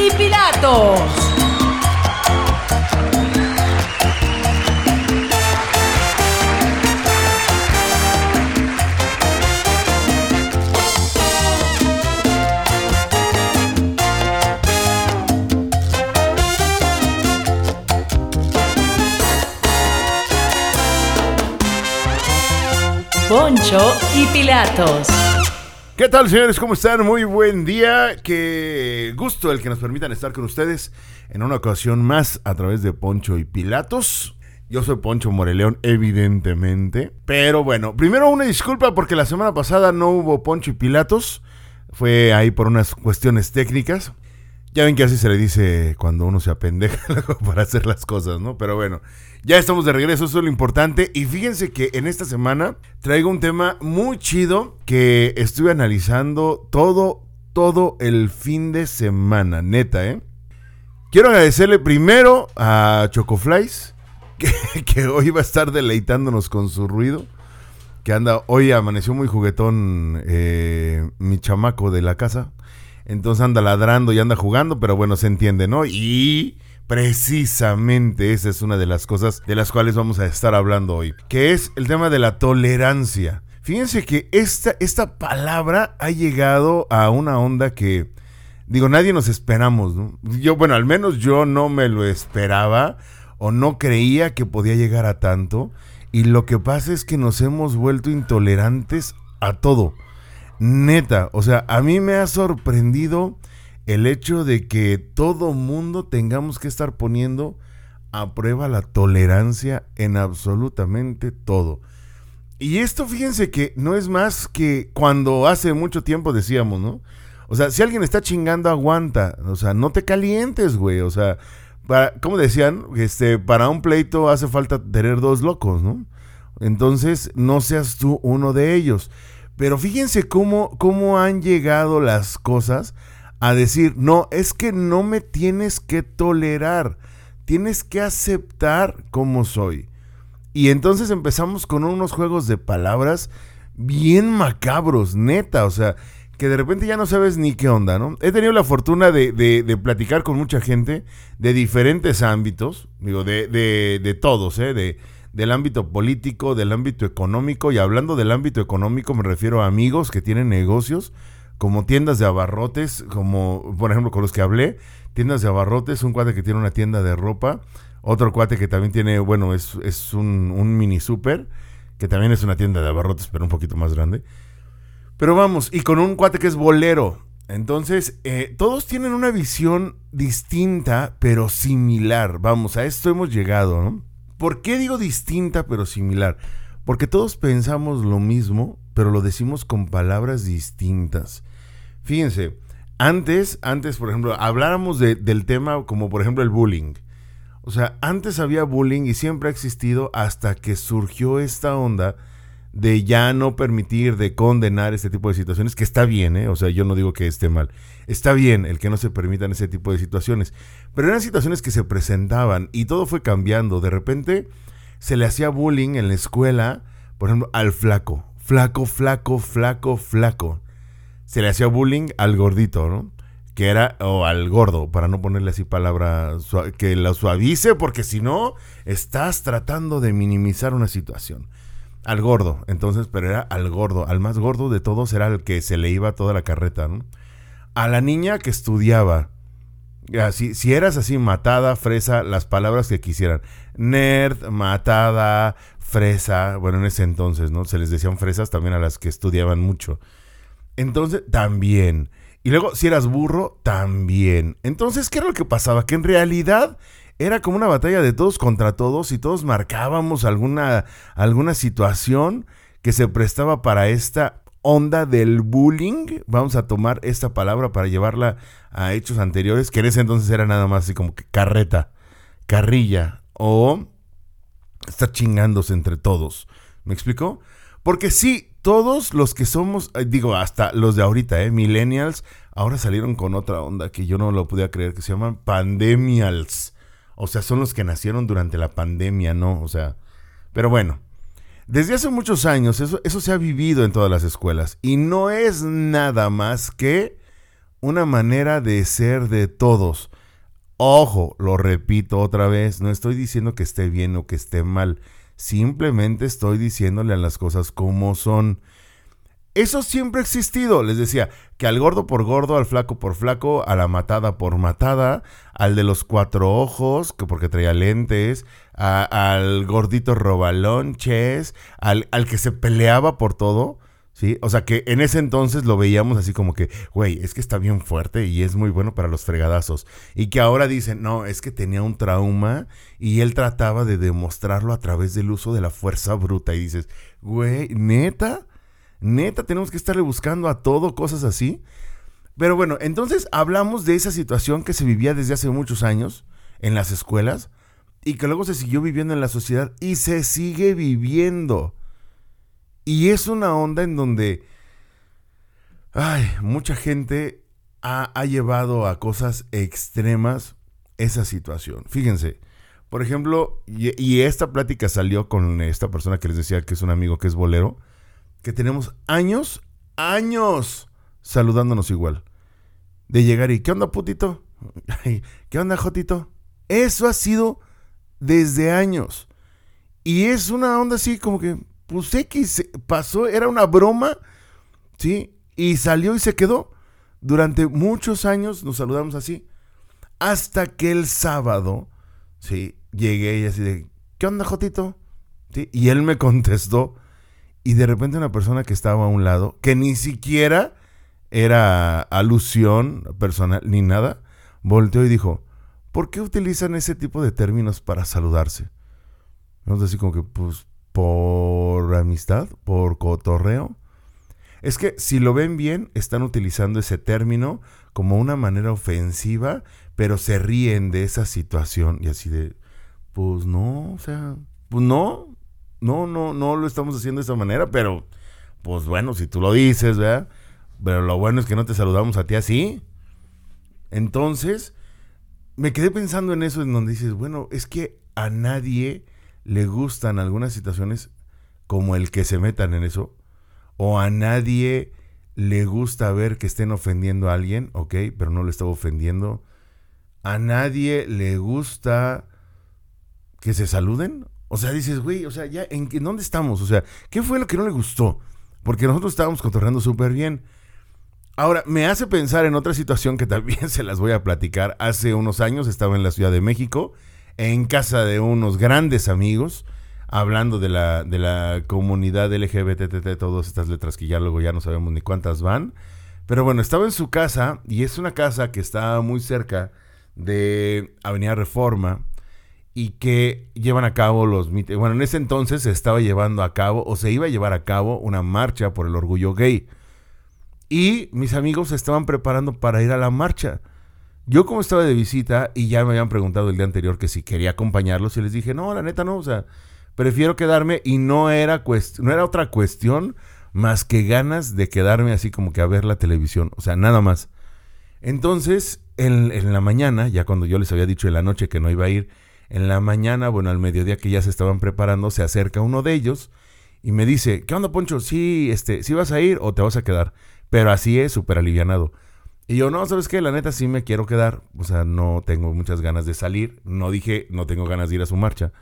y Pilatos. Poncho y Pilatos. ¿Qué tal, señores? ¿Cómo están? Muy buen día. Qué gusto el que nos permitan estar con ustedes en una ocasión más a través de Poncho y Pilatos. Yo soy Poncho Moreleón, evidentemente. Pero bueno, primero una disculpa porque la semana pasada no hubo Poncho y Pilatos. Fue ahí por unas cuestiones técnicas. Ya ven que así se le dice cuando uno se apendeja para hacer las cosas, ¿no? Pero bueno, ya estamos de regreso, eso es lo importante. Y fíjense que en esta semana traigo un tema muy chido que estuve analizando todo, todo el fin de semana, neta, ¿eh? Quiero agradecerle primero a Chocoflies, que, hoy va a estar deleitándonos con su ruido. Que anda, hoy amaneció muy juguetón eh, mi chamaco de la casa. Entonces anda ladrando y anda jugando, pero bueno, se entiende, ¿no? Y precisamente esa es una de las cosas de las cuales vamos a estar hablando hoy, que es el tema de la tolerancia. Fíjense que esta, esta palabra ha llegado a una onda que, digo, nadie nos esperamos, ¿no? Yo, bueno, al menos yo no me lo esperaba o no creía que podía llegar a tanto. Y lo que pasa es que nos hemos vuelto intolerantes a todo. Neta, o sea, a mí me ha sorprendido el hecho de que todo mundo tengamos que estar poniendo a prueba la tolerancia en absolutamente todo. Y esto fíjense que no es más que cuando hace mucho tiempo decíamos, ¿no? O sea, si alguien está chingando, aguanta. O sea, no te calientes, güey. O sea, para, como decían, este, para un pleito hace falta tener dos locos, ¿no? Entonces, no seas tú uno de ellos. Pero fíjense cómo, cómo han llegado las cosas a decir, no, es que no me tienes que tolerar, tienes que aceptar como soy. Y entonces empezamos con unos juegos de palabras bien macabros, neta, o sea, que de repente ya no sabes ni qué onda, ¿no? He tenido la fortuna de, de, platicar con mucha gente de diferentes ámbitos, digo, de, de todos, ¿eh? De, del ámbito político, del ámbito económico, y hablando del ámbito económico me refiero a amigos que tienen negocios, como tiendas de abarrotes, como por ejemplo con los que hablé, tiendas de abarrotes, un cuate que tiene una tienda de ropa, otro cuate que también tiene, bueno, es, es un, un mini super, que también es una tienda de abarrotes, pero un poquito más grande. Pero vamos, y con un cuate que es bolero. Entonces, eh, todos tienen una visión distinta, pero similar. Vamos, a esto hemos llegado, ¿no? ¿Por qué digo distinta pero similar? Porque todos pensamos lo mismo, pero lo decimos con palabras distintas. Fíjense, antes, antes, por ejemplo, habláramos de, del tema como por ejemplo el bullying. O sea, antes había bullying y siempre ha existido hasta que surgió esta onda de ya no permitir, de condenar este tipo de situaciones, que está bien, ¿eh? o sea, yo no digo que esté mal, está bien el que no se permitan ese tipo de situaciones, pero eran situaciones que se presentaban y todo fue cambiando, de repente se le hacía bullying en la escuela, por ejemplo, al flaco, flaco, flaco, flaco, flaco, se le hacía bullying al gordito, ¿no? Que era, o al gordo, para no ponerle así palabra que la suavice, porque si no, estás tratando de minimizar una situación al gordo, entonces, pero era al gordo, al más gordo de todos era el que se le iba toda la carreta, ¿no? A la niña que estudiaba, si, si eras así, matada, fresa, las palabras que quisieran. Nerd, matada, fresa, bueno, en ese entonces, ¿no? Se les decían fresas también a las que estudiaban mucho. Entonces, también. Y luego, si eras burro, también. Entonces, ¿qué era lo que pasaba? Que en realidad era como una batalla de todos contra todos y todos marcábamos alguna, alguna situación que se prestaba para esta onda del bullying. Vamos a tomar esta palabra para llevarla a hechos anteriores, que en ese entonces era nada más así como que carreta, carrilla o estar chingándose entre todos. ¿Me explico? Porque sí, todos los que somos, eh, digo, hasta los de ahorita, ¿eh? Millennials, ahora salieron con otra onda que yo no lo podía creer, que se llaman pandemials. O sea, son los que nacieron durante la pandemia, ¿no? O sea, pero bueno, desde hace muchos años eso, eso se ha vivido en todas las escuelas y no es nada más que una manera de ser de todos. Ojo, lo repito otra vez, no estoy diciendo que esté bien o que esté mal, simplemente estoy diciéndole a las cosas como son. Eso siempre ha existido, les decía, que al gordo por gordo, al flaco por flaco, a la matada por matada, al de los cuatro ojos, que porque traía lentes, al gordito robalonches, al, al que se peleaba por todo, ¿sí? O sea que en ese entonces lo veíamos así como que, güey, es que está bien fuerte y es muy bueno para los fregadazos. Y que ahora dicen, no, es que tenía un trauma y él trataba de demostrarlo a través del uso de la fuerza bruta. Y dices, güey, neta, neta, tenemos que estarle buscando a todo cosas así. Pero bueno, entonces hablamos de esa situación que se vivía desde hace muchos años en las escuelas y que luego se siguió viviendo en la sociedad y se sigue viviendo. Y es una onda en donde, ay, mucha gente ha, llevado a cosas extremas esa situación. Fíjense, por ejemplo, y, esta plática salió con esta persona que les decía que es un amigo que es bolero, que tenemos años, años saludándonos igual. De llegar y, ¿qué onda, putito? ¿Qué onda, Jotito? Eso ha sido desde años. Y es una onda así como que, pues X pasó, era una broma, ¿sí? Y salió y se quedó. Durante muchos años nos saludamos así. Hasta que el sábado, ¿sí? Llegué y así de, ¿qué onda, Jotito? ¿Sí? Y él me contestó. Y de repente una persona que estaba a un lado, que ni siquiera era alusión personal ni nada, volteó y dijo, ¿por qué utilizan ese tipo de términos para saludarse? Vamos así como que, pues, por amistad, por cotorreo. Es que si lo ven bien, están utilizando ese término como una manera ofensiva, pero se ríen de esa situación y así de, pues no, o sea, pues no, no, no, no lo estamos haciendo de esa manera, pero, pues bueno, si tú lo dices, ¿verdad? Pero lo bueno es que no te saludamos a ti así. Entonces, me quedé pensando en eso, en donde dices, bueno, es que a nadie le gustan algunas situaciones como el que se metan en eso, o a nadie le gusta ver que estén ofendiendo a alguien, ok, pero no le estaba ofendiendo. A nadie le gusta que se saluden. O sea, dices, güey, o sea, ya, ¿en, ¿en dónde estamos? O sea, ¿qué fue lo que no le gustó? Porque nosotros estábamos cotorreando súper bien. Ahora, me hace pensar en otra situación que también se las voy a platicar. Hace unos años estaba en la Ciudad de México, en casa de unos grandes amigos, hablando de la, de la comunidad LGBT, todas estas letras que ya luego ya no sabemos ni cuántas van. Pero bueno, estaba en su casa y es una casa que está muy cerca de Avenida Reforma y que llevan a cabo los... Bueno, en ese entonces se estaba llevando a cabo o se iba a llevar a cabo una marcha por el orgullo gay. Y mis amigos estaban preparando para ir a la marcha. Yo como estaba de visita y ya me habían preguntado el día anterior que si quería acompañarlos y les dije, no, la neta no, o sea, prefiero quedarme y no era, no era otra cuestión más que ganas de quedarme así como que a ver la televisión, o sea, nada más. Entonces, en, en, la mañana, ya cuando yo les había dicho en la noche que no iba a ir, en la mañana, bueno, al mediodía que ya se estaban preparando, se acerca uno de ellos y me dice, ¿qué onda, Poncho? Sí, este, ¿sí vas a ir o te vas a quedar? Pero así es, súper alivianado. Y yo, no, ¿sabes qué? La neta sí me quiero quedar. O sea, no tengo muchas ganas de salir. No dije, no tengo ganas de ir a su marcha.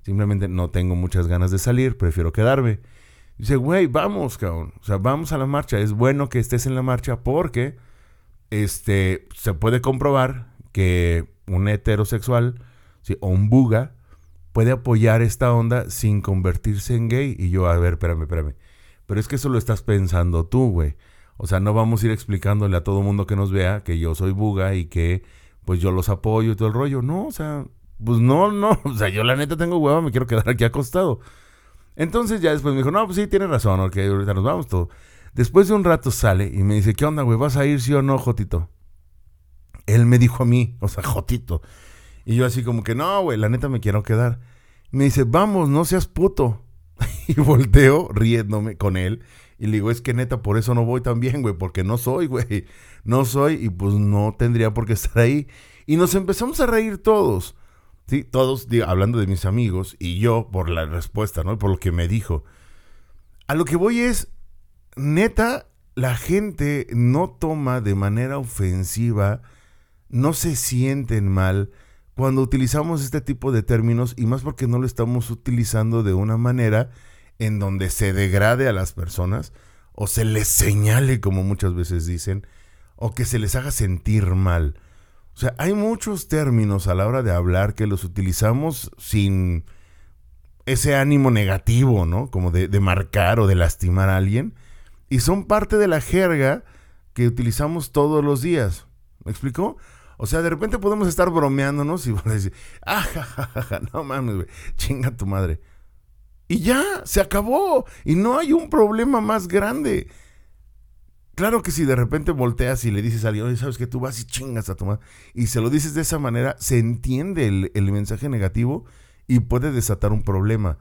Simplemente no tengo muchas ganas de salir, prefiero quedarme. Dice, güey, vamos, cabrón. O sea, vamos a la marcha. Es bueno que estés en la marcha porque este, se puede comprobar que un heterosexual o un buga puede apoyar esta onda sin convertirse en gay. Y yo, a ver, espérame, espérame. Pero es que eso lo estás pensando tú, güey. O sea, no vamos a ir explicándole a todo mundo que nos vea que yo soy buga y que pues yo los apoyo y todo el rollo. No, o sea, pues no, no. O sea, yo la neta tengo hueva, me quiero quedar aquí acostado. Entonces ya después me dijo, no, pues sí, tienes razón, ok, ahorita nos vamos todo. Después de un rato sale y me dice, ¿qué onda, güey? ¿Vas a ir sí o no, Jotito? Él me dijo a mí, o sea, Jotito. Y yo así como que, no, güey, la neta me quiero quedar. Me dice, vamos, no seas puto. y volteo riéndome con él. Y le digo, es que neta, por eso no voy tan bien, güey, porque no soy, güey. No soy y pues no tendría por qué estar ahí. Y nos empezamos a reír todos. Sí, todos, hablando de mis amigos y yo por la respuesta, ¿no? Por lo que me dijo. A lo que voy es, neta, la gente no toma de manera ofensiva, no se sienten mal cuando utilizamos este tipo de términos y más porque no lo estamos utilizando de una manera en donde se degrade a las personas o se les señale, como muchas veces dicen, o que se les haga sentir mal. O sea, hay muchos términos a la hora de hablar que los utilizamos sin ese ánimo negativo, ¿no? Como de, marcar o de lastimar a alguien. Y son parte de la jerga que utilizamos todos los días. ¿Me explicó? O sea, de repente podemos estar bromeándonos y van a decir, ah, no mames, güey, chinga tu madre. Y ya, se acabó. Y no hay un problema más grande. Claro que si de repente volteas y le dices a alguien, sabes que tú vas y chingas a tu madre, y se lo dices de esa manera, se entiende el mensaje negativo y puede desatar un problema.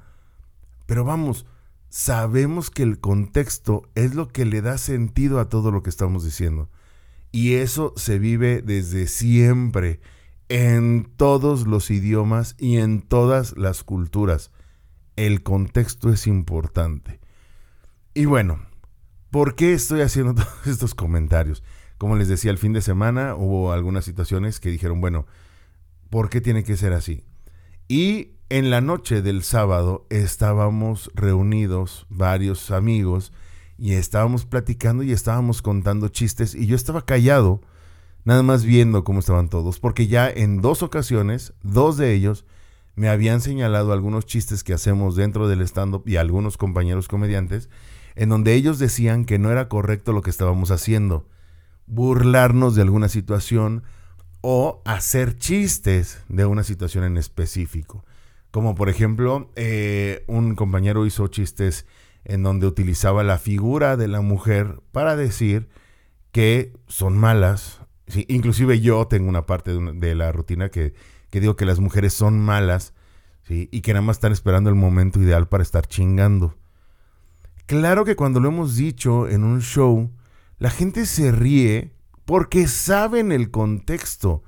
Pero vamos, sabemos que el contexto es lo que le da sentido a todo lo que estamos diciendo. Y eso se vive desde siempre, en todos los idiomas y en todas las culturas. El contexto es importante. Y bueno, ¿por qué estoy haciendo todos estos comentarios? Como les decía, el fin de semana hubo algunas situaciones que dijeron, bueno, ¿por qué tiene que ser así? Y en la noche del sábado estábamos reunidos varios amigos y estábamos platicando y estábamos contando chistes y yo estaba callado, nada más viendo cómo estaban todos, porque ya en dos ocasiones, dos de ellos me habían señalado algunos chistes que hacemos dentro del stand-up y algunos compañeros comediantes, en donde ellos decían que no era correcto lo que estábamos haciendo, burlarnos de alguna situación o hacer chistes de una situación en específico. Como por ejemplo, eh, un compañero hizo chistes en donde utilizaba la figura de la mujer para decir que son malas. inclusive yo tengo una parte de, la rutina que, digo que las mujeres son malas y que nada más están esperando el momento ideal para estar chingando. Claro que cuando lo hemos dicho en un show, la gente se ríe porque saben el contexto,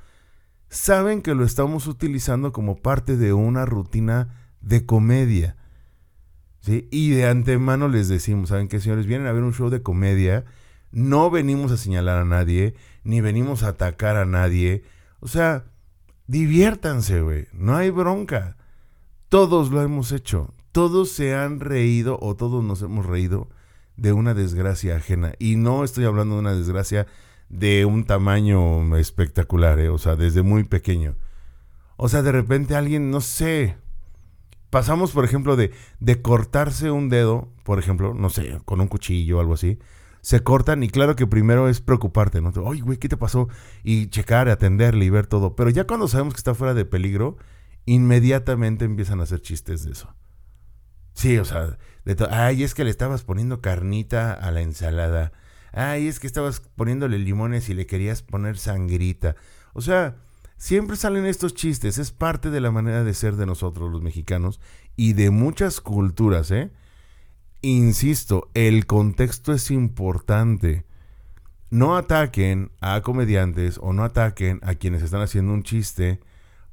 saben que lo estamos utilizando como parte de una rutina de comedia. Y de antemano les decimos, ¿saben qué, señores? Vienen a ver un show de comedia, no venimos a señalar a nadie, ni venimos a atacar a nadie. O sea, diviértanse, güey, no hay bronca. Todos lo hemos hecho, todos se han reído o todos nos hemos reído de una desgracia ajena. Y no estoy hablando de una desgracia de un tamaño espectacular, ¿eh? o sea, desde muy pequeño. O sea, de repente alguien, no sé, pasamos, por ejemplo, de, de cortarse un dedo, por ejemplo, no sé, con un cuchillo o algo así, se cortan y claro que primero es preocuparte, ¿no? Oye, güey, ¿qué te pasó? Y checar, atenderle y ver todo. Pero ya cuando sabemos que está fuera de peligro, inmediatamente empiezan a hacer chistes de eso. Sí, o sea, de ay, es que le estabas poniendo carnita a la ensalada. Ay, es que estabas poniéndole limones y le querías poner sangrita. O sea, Siempre salen estos chistes, es parte de la manera de ser de nosotros los mexicanos y de muchas culturas, ¿eh? Insisto, el contexto es importante. No ataquen a comediantes o no ataquen a quienes están haciendo un chiste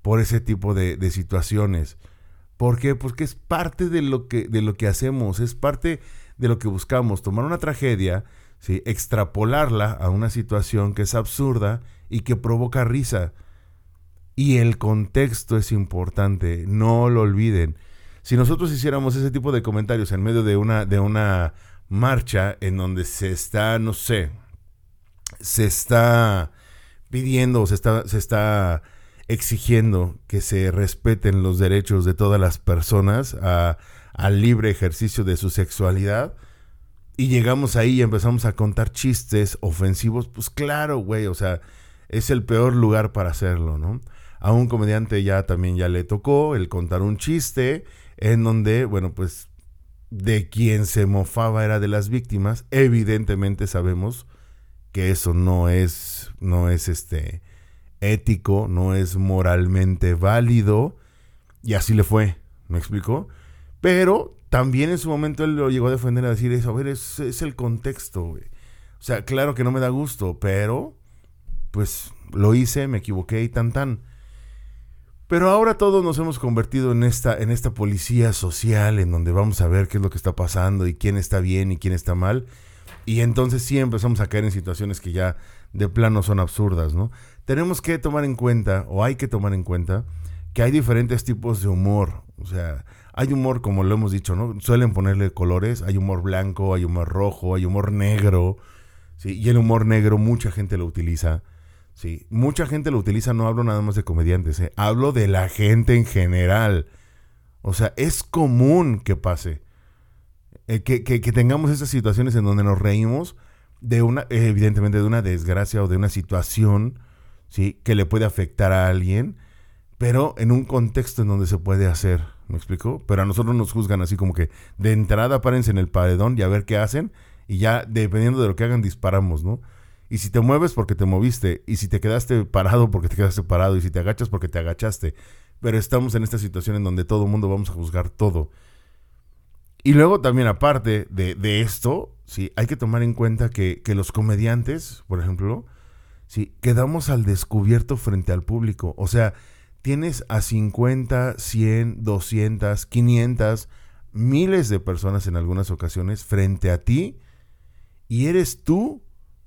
por ese tipo de, situaciones. ¿Por qué? Porque es parte de lo, que, de lo que hacemos, es parte de lo que buscamos, tomar una tragedia, ¿sí? extrapolarla a una situación que es absurda y que provoca risa. Y el contexto es importante, no lo olviden. Si nosotros hiciéramos ese tipo de comentarios en medio de una, de una marcha en donde se está, no sé, se está pidiendo, se está, se está exigiendo que se respeten los derechos de todas las personas al libre ejercicio de su sexualidad, y llegamos ahí y empezamos a contar chistes ofensivos, pues claro, güey, o sea, es el peor lugar para hacerlo, ¿no? A un comediante ya también ya le tocó el contar un chiste en donde, bueno, pues de quien se mofaba era de las víctimas. Evidentemente sabemos que eso no es, no es este ético, no es moralmente válido. Y así le fue, ¿me explicó? Pero también en su momento él lo llegó a defender a decir eso. A ver, es, es el contexto, güey. O sea, claro que no me da gusto, pero pues lo hice, me equivoqué y tan tan. Pero ahora todos nos hemos convertido en esta, en esta policía social en donde vamos a ver qué es lo que está pasando y quién está bien y quién está mal. Y entonces sí empezamos a caer en situaciones que ya de plano son absurdas, ¿no? Tenemos que tomar en cuenta, o hay que tomar en cuenta, que hay diferentes tipos de humor. O sea, hay humor, como lo hemos dicho, ¿no? Suelen ponerle colores. Hay humor blanco, hay humor rojo, hay humor negro. ¿sí? Y el humor negro mucha gente lo utiliza. ¿Sí? Mucha gente lo utiliza, no hablo nada más de comediantes, ¿eh? hablo de la gente en general. O sea, es común que pase. Eh, que, que, que, tengamos esas situaciones en donde nos reímos de una, evidentemente, de una desgracia o de una situación, ¿sí? Que le puede afectar a alguien, pero en un contexto en donde se puede hacer. ¿Me explico? Pero a nosotros nos juzgan así como que de entrada párense en el paredón y a ver qué hacen, y ya dependiendo de lo que hagan disparamos, ¿no? Y si te mueves porque te moviste, y si te quedaste parado porque te quedaste parado, y si te agachas porque te agachaste. Pero estamos en esta situación en donde todo el mundo vamos a juzgar todo. Y luego también aparte de, de esto, sí, hay que tomar en cuenta que, que, los comediantes, por ejemplo, sí, quedamos al descubierto frente al público. O sea, tienes a 50, 100, 200, 500, miles de personas en algunas ocasiones frente a ti y eres tú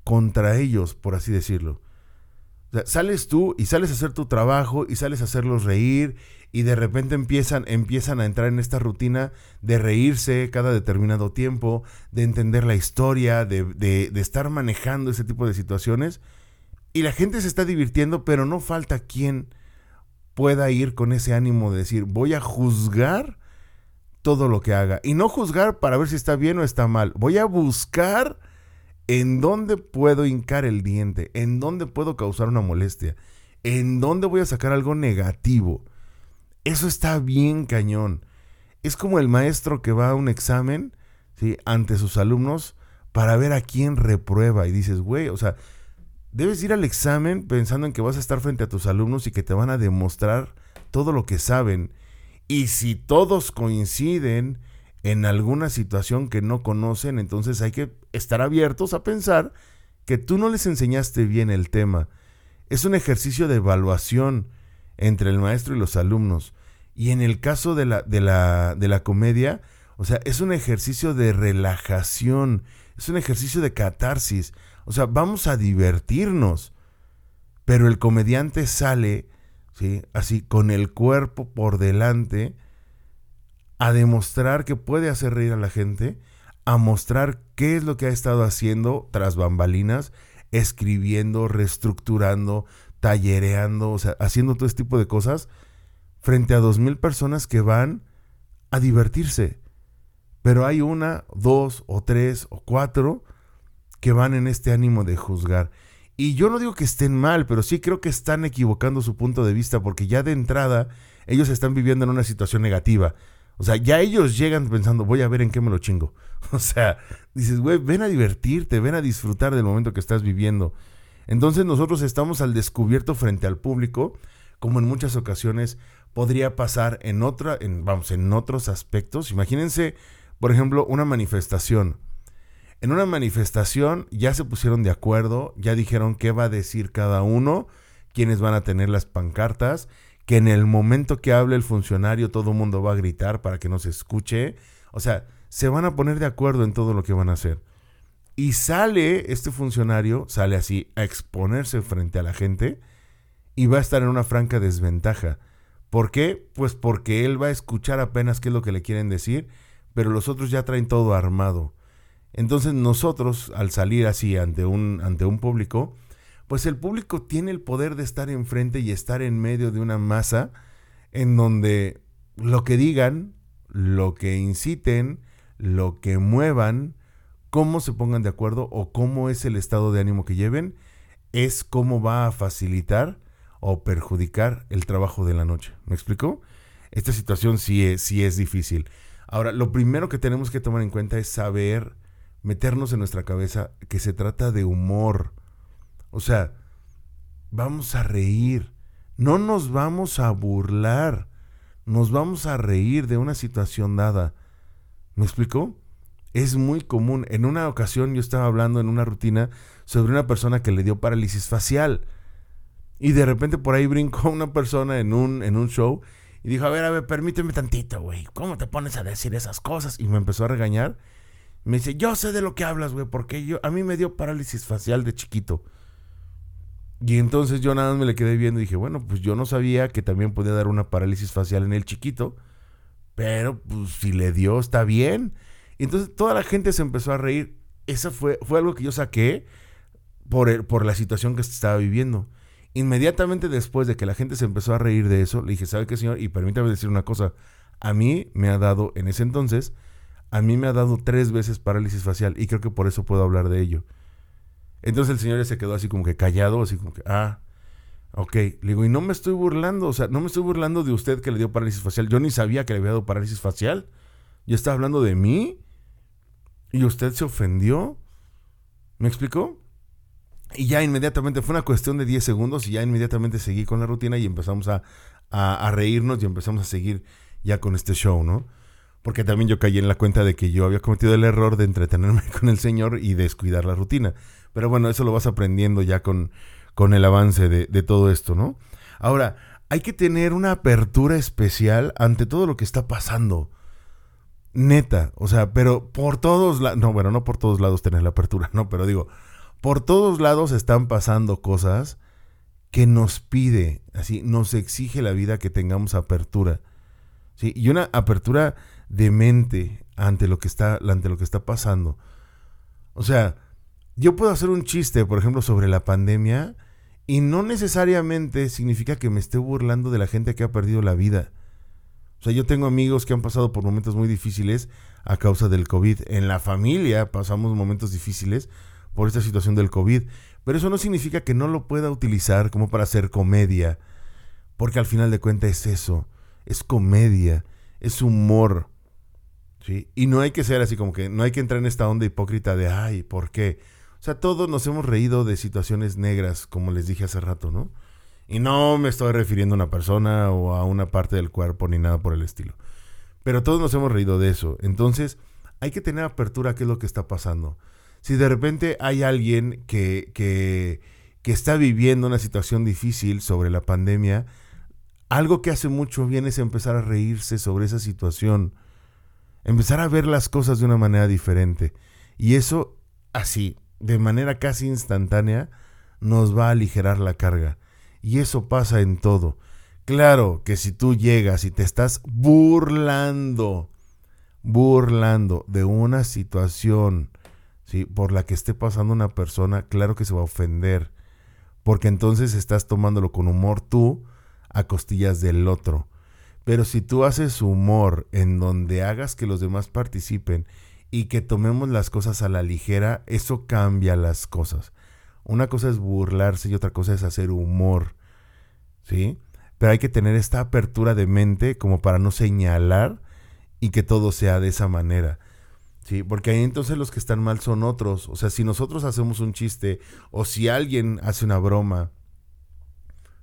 contra ellos, por así decirlo. O sea, sales tú y sales a hacer tu trabajo y sales a hacerlos reír y de repente empiezan, empiezan a entrar en esta rutina de reírse cada determinado tiempo, de entender la historia, de, de, de, estar manejando ese tipo de situaciones. Y la gente se está divirtiendo, pero no falta quien pueda ir con ese ánimo de decir, voy a juzgar todo lo que haga. Y no juzgar para ver si está bien o está mal. Voy a buscar en dónde puedo hincar el diente, en dónde puedo causar una molestia, en dónde voy a sacar algo negativo. Eso está bien cañón. Es como el maestro que va a un examen ¿sí? ante sus alumnos para ver a quién reprueba. Y dices, güey, o sea, debes ir al examen pensando en que vas a estar frente a tus alumnos y que te van a demostrar todo lo que saben. Y si todos coinciden en alguna situación que no conocen, entonces hay que estar abiertos a pensar que tú no les enseñaste bien el tema. Es un ejercicio de evaluación entre el maestro y los alumnos. Y en el caso de la, de la, de la comedia, o sea, es un ejercicio de relajación, es un ejercicio de catarsis. O sea, vamos a divertirnos. Pero el comediante sale, ¿sí? Así, con el cuerpo por delante, a demostrar que puede hacer reír a la gente, a mostrar qué es lo que ha estado haciendo tras bambalinas, escribiendo, reestructurando, tallereando, o sea, haciendo todo este tipo de cosas frente a dos mil personas que van a divertirse. Pero hay una, dos o tres o cuatro que van en este ánimo de juzgar. Y yo no digo que estén mal, pero sí creo que están equivocando su punto de vista porque ya de entrada ellos están viviendo en una situación negativa. O sea, ya ellos llegan pensando, voy a ver en qué me lo chingo. O sea, dices, güey, ven a divertirte, ven a disfrutar del momento que estás viviendo. Entonces nosotros estamos al descubierto frente al público, como en muchas ocasiones podría pasar en otra, en, vamos, en otros aspectos. Imagínense, por ejemplo, una manifestación. En una manifestación ya se pusieron de acuerdo, ya dijeron qué va a decir cada uno, quiénes van a tener las pancartas, que en el momento que hable el funcionario todo el mundo va a gritar para que no se escuche. O sea, se van a poner de acuerdo en todo lo que van a hacer. Y sale este funcionario, sale así a exponerse frente a la gente y va a estar en una franca desventaja. ¿Por qué? Pues porque él va a escuchar apenas qué es lo que le quieren decir, pero los otros ya traen todo armado. Entonces nosotros, al salir así ante un, ante un público, pues el público tiene el poder de estar enfrente y estar en medio de una masa en donde lo que digan, lo que inciten, lo que muevan, cómo se pongan de acuerdo o cómo es el estado de ánimo que lleven, es cómo va a facilitar o perjudicar el trabajo de la noche. ¿Me explico? Esta situación sí es, sí es difícil. Ahora, lo primero que tenemos que tomar en cuenta es saber meternos en nuestra cabeza que se trata de humor. O sea, vamos a reír. No nos vamos a burlar. Nos vamos a reír de una situación dada. ¿Me explico? Es muy común. En una ocasión yo estaba hablando en una rutina sobre una persona que le dio parálisis facial. Y de repente por ahí brincó una persona en un, en un show y dijo, a ver, a ver, permíteme tantito, güey. ¿Cómo te pones a decir esas cosas? Y me empezó a regañar. Me dice, yo sé de lo que hablas, güey, porque yo, a mí me dio parálisis facial de chiquito. Y entonces yo nada más me le quedé viendo y dije, bueno, pues yo no sabía que también podía dar una parálisis facial en el chiquito, pero pues si le dio, está bien. Y entonces toda la gente se empezó a reír. Eso fue, fue algo que yo saqué por, el, por la situación que estaba viviendo. Inmediatamente después de que la gente se empezó a reír de eso, le dije, ¿sabe qué, señor? Y permítame decir una cosa. A mí me ha dado, en ese entonces, a mí me ha dado tres veces parálisis facial y creo que por eso puedo hablar de ello. Entonces el señor ya se quedó así como que callado, así como que, ah, ok. Le digo, y no me estoy burlando, o sea, no me estoy burlando de usted que le dio parálisis facial. Yo ni sabía que le había dado parálisis facial. Yo estaba hablando de mí y usted se ofendió. ¿Me explicó? Y ya inmediatamente, fue una cuestión de 10 segundos y ya inmediatamente seguí con la rutina y empezamos a, a, a reírnos y empezamos a seguir ya con este show, ¿no? Porque también yo caí en la cuenta de que yo había cometido el error de entretenerme con el Señor y descuidar la rutina. Pero bueno, eso lo vas aprendiendo ya con, con el avance de, de todo esto, ¿no? Ahora, hay que tener una apertura especial ante todo lo que está pasando. Neta, o sea, pero por todos lados, no, bueno, no por todos lados tener la apertura, no, pero digo, por todos lados están pasando cosas que nos pide, así, nos exige la vida que tengamos apertura. ¿sí? Y una apertura de mente ante lo que está, ante lo que está pasando. O sea, yo puedo hacer un chiste, por ejemplo, sobre la pandemia y no necesariamente significa que me esté burlando de la gente que ha perdido la vida. O sea, yo tengo amigos que han pasado por momentos muy difíciles a causa del COVID. En la familia pasamos momentos difíciles por esta situación del COVID. Pero eso no significa que no lo pueda utilizar como para hacer comedia. Porque al final de cuentas es eso. Es comedia. Es humor. ¿Sí? Y no hay que ser así como que no hay que entrar en esta onda hipócrita de, ay, ¿por qué? O sea, todos nos hemos reído de situaciones negras, como les dije hace rato, ¿no? Y no me estoy refiriendo a una persona o a una parte del cuerpo ni nada por el estilo. Pero todos nos hemos reído de eso. Entonces, hay que tener apertura a qué es lo que está pasando. Si de repente hay alguien que, que, que está viviendo una situación difícil sobre la pandemia, algo que hace mucho bien es empezar a reírse sobre esa situación empezar a ver las cosas de una manera diferente. Y eso, así, de manera casi instantánea, nos va a aligerar la carga. Y eso pasa en todo. Claro que si tú llegas y te estás burlando, burlando de una situación ¿sí? por la que esté pasando una persona, claro que se va a ofender. Porque entonces estás tomándolo con humor tú a costillas del otro. Pero si tú haces humor en donde hagas que los demás participen y que tomemos las cosas a la ligera, eso cambia las cosas. Una cosa es burlarse y otra cosa es hacer humor. ¿Sí? Pero hay que tener esta apertura de mente como para no señalar y que todo sea de esa manera. ¿Sí? Porque ahí entonces los que están mal son otros. O sea, si nosotros hacemos un chiste o si alguien hace una broma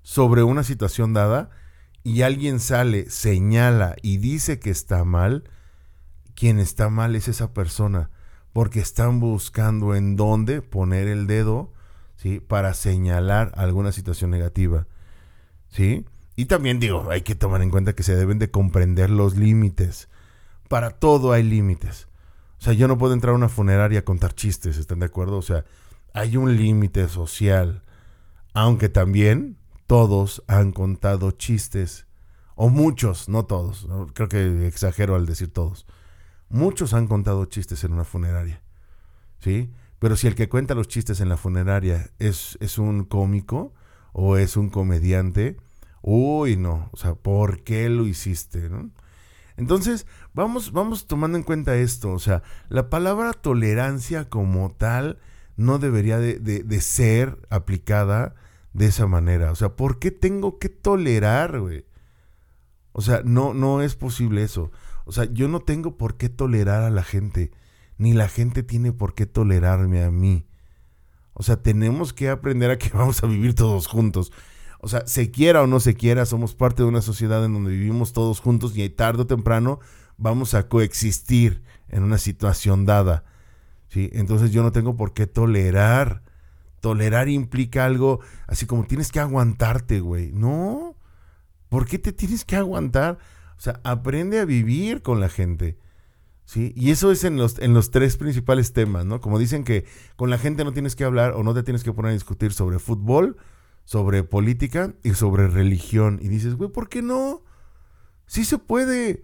sobre una situación dada, y alguien sale, señala y dice que está mal, quien está mal es esa persona, porque están buscando en dónde poner el dedo, ¿sí? Para señalar alguna situación negativa, ¿sí? Y también digo, hay que tomar en cuenta que se deben de comprender los límites. Para todo hay límites. O sea, yo no puedo entrar a una funeraria a contar chistes, ¿están de acuerdo? O sea, hay un límite social. Aunque también todos han contado chistes, o muchos, no todos, creo que exagero al decir todos. Muchos han contado chistes en una funeraria, ¿sí? Pero si el que cuenta los chistes en la funeraria es, es un cómico o es un comediante, uy, no, o sea, ¿por qué lo hiciste? Entonces, vamos, vamos tomando en cuenta esto, o sea, la palabra tolerancia como tal no debería de, de ser aplicada de esa manera. O sea, ¿por qué tengo que tolerar, güey? O sea, no, no es posible eso. O sea, yo no tengo por qué tolerar a la gente, ni la gente tiene por qué tolerarme a mí. O sea, tenemos que aprender a que vamos a vivir todos juntos. O sea, se quiera o no se quiera, somos parte de una sociedad en donde vivimos todos juntos y tarde o temprano vamos a coexistir en una situación dada. ¿sí? Entonces yo no tengo por qué tolerar Tolerar implica algo así como tienes que aguantarte, güey. No. ¿Por qué te tienes que aguantar? O sea, aprende a vivir con la gente. ¿Sí? Y eso es en los, en los tres principales temas, ¿no? Como dicen que con la gente no tienes que hablar o no te tienes que poner a discutir sobre fútbol, sobre política y sobre religión. Y dices, güey, ¿por qué no? Sí se puede.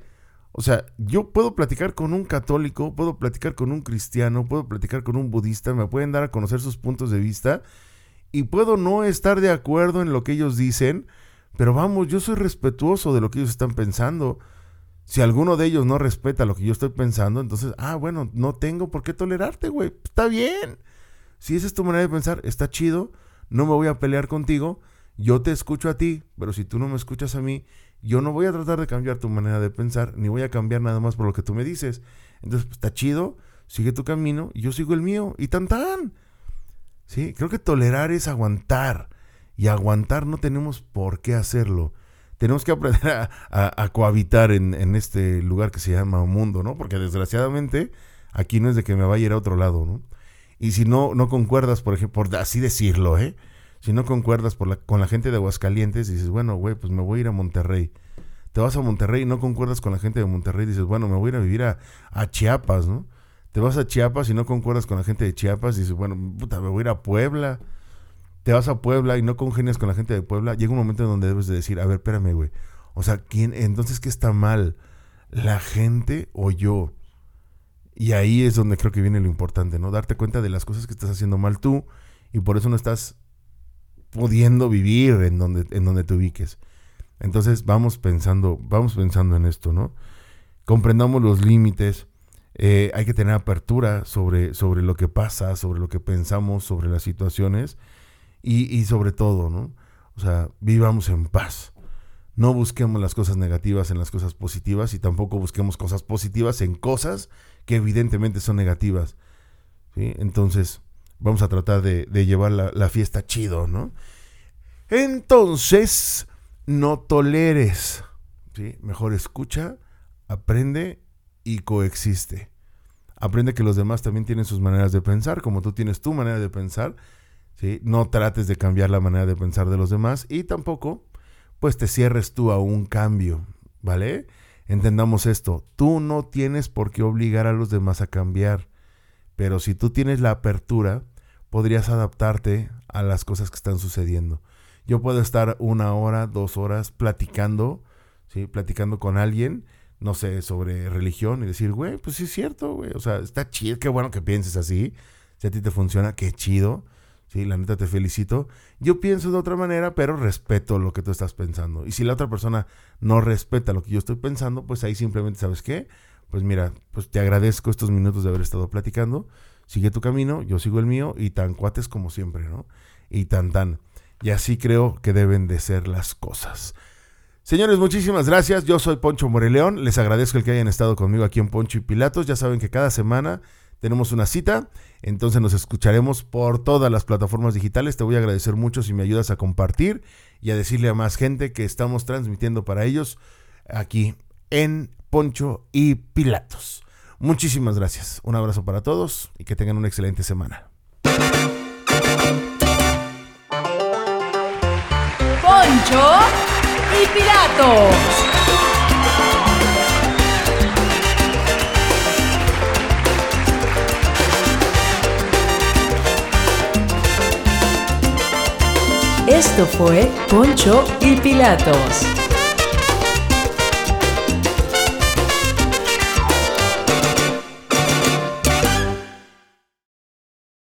O sea, yo puedo platicar con un católico, puedo platicar con un cristiano, puedo platicar con un budista, me pueden dar a conocer sus puntos de vista y puedo no estar de acuerdo en lo que ellos dicen, pero vamos, yo soy respetuoso de lo que ellos están pensando. Si alguno de ellos no respeta lo que yo estoy pensando, entonces, ah, bueno, no tengo por qué tolerarte, güey. Está bien. Si esa es tu manera de pensar, está chido. No me voy a pelear contigo. Yo te escucho a ti, pero si tú no me escuchas a mí, yo no voy a tratar de cambiar tu manera de pensar, ni voy a cambiar nada más por lo que tú me dices. Entonces, pues, está chido, sigue tu camino yo sigo el mío. Y tan tan. Sí, creo que tolerar es aguantar. Y aguantar no tenemos por qué hacerlo tenemos que aprender a, cohabitar en, este lugar que se llama mundo, ¿no? Porque desgraciadamente aquí no es de que me vaya a ir a otro lado, ¿no? Y si no, no concuerdas, por ejemplo, por así decirlo, ¿eh? Si no concuerdas con la gente de Aguascalientes, dices, bueno, güey, pues me voy a ir a Monterrey. Te vas a Monterrey y no concuerdas con la gente de Monterrey, dices, bueno, me voy a ir a vivir a, a Chiapas, ¿no? Te vas a Chiapas y no concuerdas con la gente de Chiapas, dices, bueno, puta, me voy a ir a Puebla te vas a Puebla y no congenias con la gente de Puebla, llega un momento en donde debes de decir, a ver, espérame, güey. O sea, ¿quién, entonces, ¿qué está mal? ¿La gente o yo? Y ahí es donde creo que viene lo importante, ¿no? Darte cuenta de las cosas que estás haciendo mal tú y por eso no estás pudiendo vivir en donde, en donde te ubiques. Entonces vamos pensando, vamos pensando en esto, ¿no? Comprendamos los límites, eh, hay que tener apertura sobre, sobre lo que pasa, sobre lo que pensamos, sobre las situaciones y, sobre todo, ¿no? O sea, vivamos en paz. No busquemos las cosas negativas en las cosas positivas y tampoco busquemos cosas positivas en cosas que evidentemente son negativas. Entonces, vamos a tratar de, llevar la, fiesta chido, ¿no? Entonces, no toleres. ¿sí? Mejor escucha, aprende y coexiste. Aprende que los demás también tienen sus maneras de pensar, como tú tienes tu manera de pensar no trates de cambiar la manera de pensar de los demás y tampoco pues te cierres tú a un cambio, ¿vale? Entendamos esto, tú no tienes por qué obligar a los demás a cambiar, pero si tú tienes la apertura, podrías adaptarte a las cosas que están sucediendo. Yo puedo estar una hora, dos horas platicando, ¿sí? Platicando con alguien, no sé, sobre religión y decir, güey, pues sí es cierto, güey, o sea, está chido, qué bueno que pienses así, si a ti te funciona, qué chido Sí, la neta te felicito. Yo pienso de otra manera, pero respeto lo que tú estás pensando. Y si la otra persona no respeta lo que yo estoy pensando, pues ahí simplemente, ¿sabes qué? Pues mira, pues te agradezco estos minutos de haber estado platicando. Sigue tu camino, yo sigo el mío y tan cuates como siempre, ¿no? Y tan tan. Y así creo que deben de ser las cosas. Señores, muchísimas gracias. Yo soy Poncho Moreleón. Les agradezco el que hayan estado conmigo aquí en Poncho y Pilatos. Ya saben que cada semana tenemos una cita, entonces nos escucharemos por todas las plataformas digitales. Te voy a agradecer mucho si me ayudas a compartir y a decirle a más gente que estamos transmitiendo para ellos aquí en Poncho y Pilatos. Muchísimas gracias. Un abrazo para todos y que tengan una excelente semana. Poncho y Pilatos. Esto fue Poncho y Pilatos.